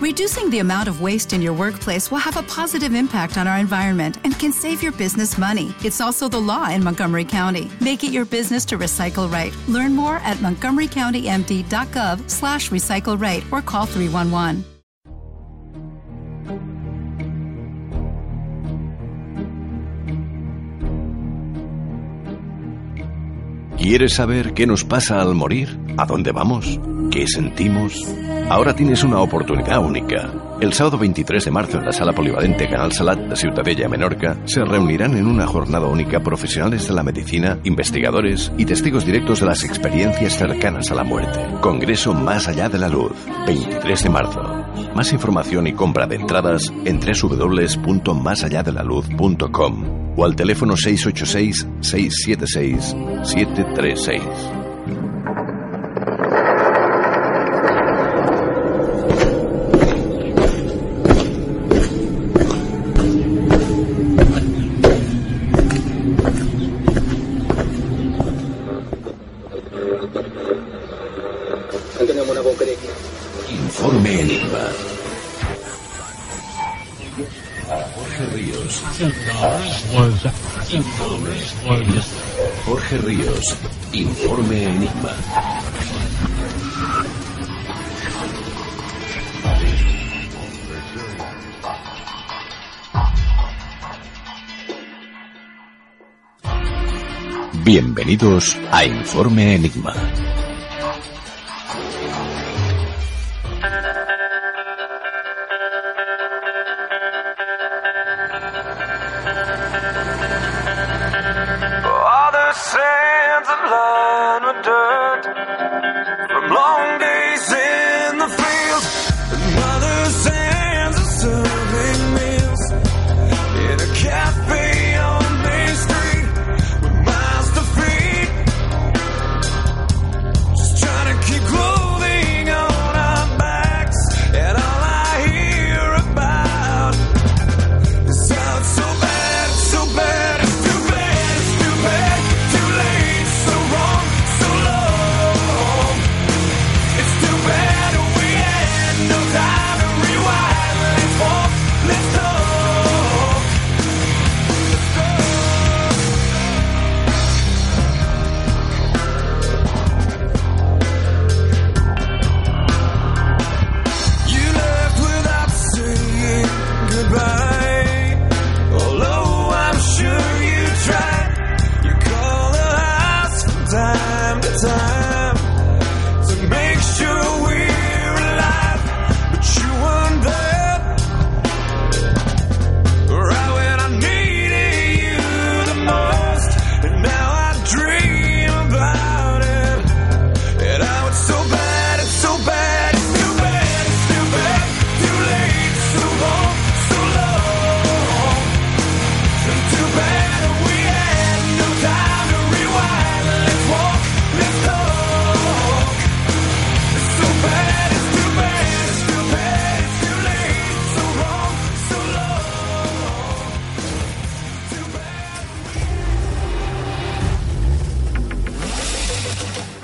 Reducing the amount of waste in your workplace will have a positive impact on our environment and can save your business money. It's also the law in Montgomery County. Make it your business to recycle right. Learn more at montgomerycountymd.gov slash recycle right or call 311. ¿Quieres saber qué nos pasa al morir? ¿A dónde vamos? ¿Qué sentimos? Ahora tienes una oportunidad única. El sábado 23 de marzo en la sala polivalente Canal Salat de Ciutadella, Menorca, se reunirán en una jornada única profesionales de la medicina, investigadores y testigos directos de las experiencias cercanas a la muerte. Congreso Más Allá de la Luz, 23 de marzo. Más información y compra de entradas en www.másalladelaluz.com o al teléfono 686-676-736. Informe Enigma. Jorge Ríos. Jorge Ríos. Informe Enigma. Bienvenidos a Informe Enigma. no dirt.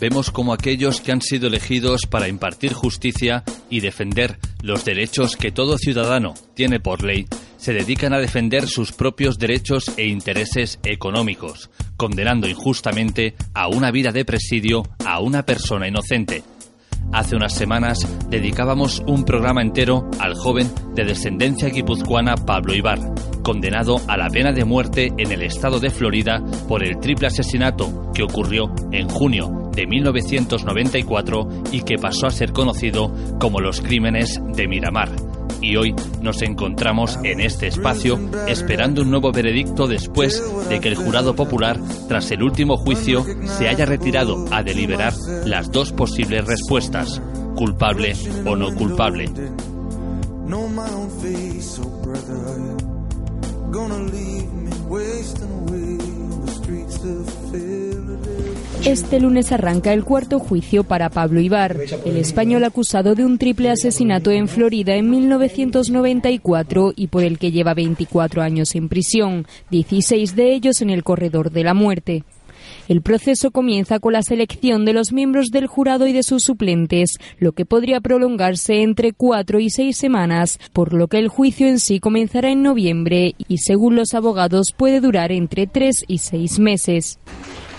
vemos como aquellos que han sido elegidos para impartir justicia y defender los derechos que todo ciudadano tiene por ley se dedican a defender sus propios derechos e intereses económicos, condenando injustamente a una vida de presidio a una persona inocente. Hace unas semanas dedicábamos un programa entero al joven de descendencia guipuzcoana Pablo Ibar, condenado a la pena de muerte en el estado de Florida por el triple asesinato que ocurrió en junio de 1994 y que pasó a ser conocido como los crímenes de Miramar. Y hoy nos encontramos en este espacio esperando un nuevo veredicto después de que el jurado popular, tras el último juicio, se haya retirado a deliberar las dos posibles respuestas, culpable o no culpable. gonna leave me Este lunes arranca el cuarto juicio para Pablo Ibar, el español acusado de un triple asesinato en Florida en 1994 y por el que lleva 24 años en prisión, 16 de ellos en el corredor de la muerte. El proceso comienza con la selección de los miembros del jurado y de sus suplentes, lo que podría prolongarse entre cuatro y seis semanas, por lo que el juicio en sí comenzará en noviembre y, según los abogados, puede durar entre tres y seis meses.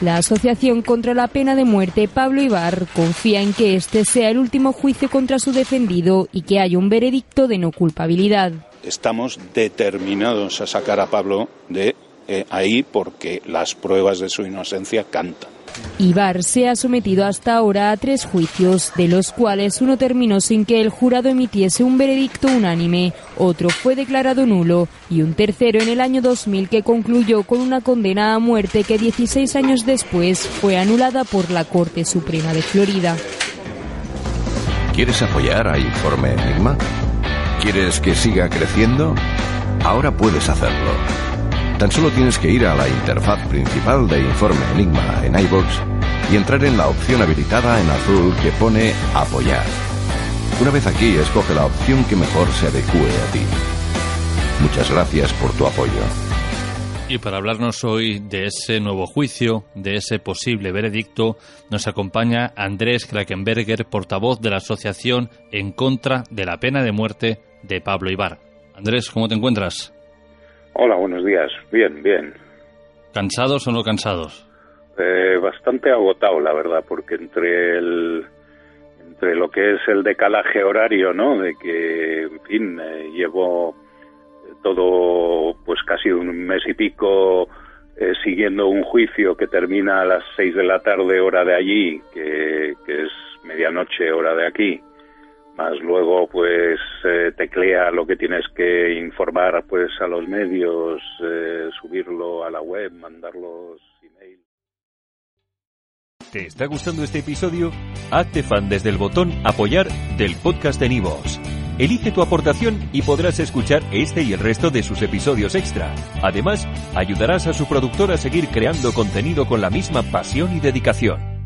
La Asociación contra la Pena de Muerte Pablo Ibar confía en que este sea el último juicio contra su defendido y que haya un veredicto de no culpabilidad. Estamos determinados a sacar a Pablo de eh, ahí porque las pruebas de su inocencia cantan. Ibar se ha sometido hasta ahora a tres juicios, de los cuales uno terminó sin que el jurado emitiese un veredicto unánime, otro fue declarado nulo y un tercero en el año 2000 que concluyó con una condena a muerte que 16 años después fue anulada por la Corte Suprema de Florida. ¿Quieres apoyar a Informe Enigma? ¿Quieres que siga creciendo? Ahora puedes hacerlo. Tan solo tienes que ir a la interfaz principal de Informe Enigma en iBox y entrar en la opción habilitada en azul que pone Apoyar. Una vez aquí, escoge la opción que mejor se adecue a ti. Muchas gracias por tu apoyo. Y para hablarnos hoy de ese nuevo juicio, de ese posible veredicto, nos acompaña Andrés Krakenberger, portavoz de la Asociación en contra de la pena de muerte de Pablo Ibar. Andrés, ¿cómo te encuentras? Hola, buenos días. Bien, bien. ¿Cansados o no cansados? Eh, bastante agotado, la verdad, porque entre el entre lo que es el decalaje horario, ¿no? De que, en fin, eh, llevo todo, pues casi un mes y pico eh, siguiendo un juicio que termina a las seis de la tarde hora de allí, que, que es medianoche hora de aquí, más luego pues eh, teclea lo que tienes que informar pues a los medios, eh, subirlo a la web, mandar los emails. ¿Te está gustando este episodio? Hazte fan desde el botón Apoyar del podcast de Nivos. Elige tu aportación y podrás escuchar este y el resto de sus episodios extra. Además, ayudarás a su productor a seguir creando contenido con la misma pasión y dedicación.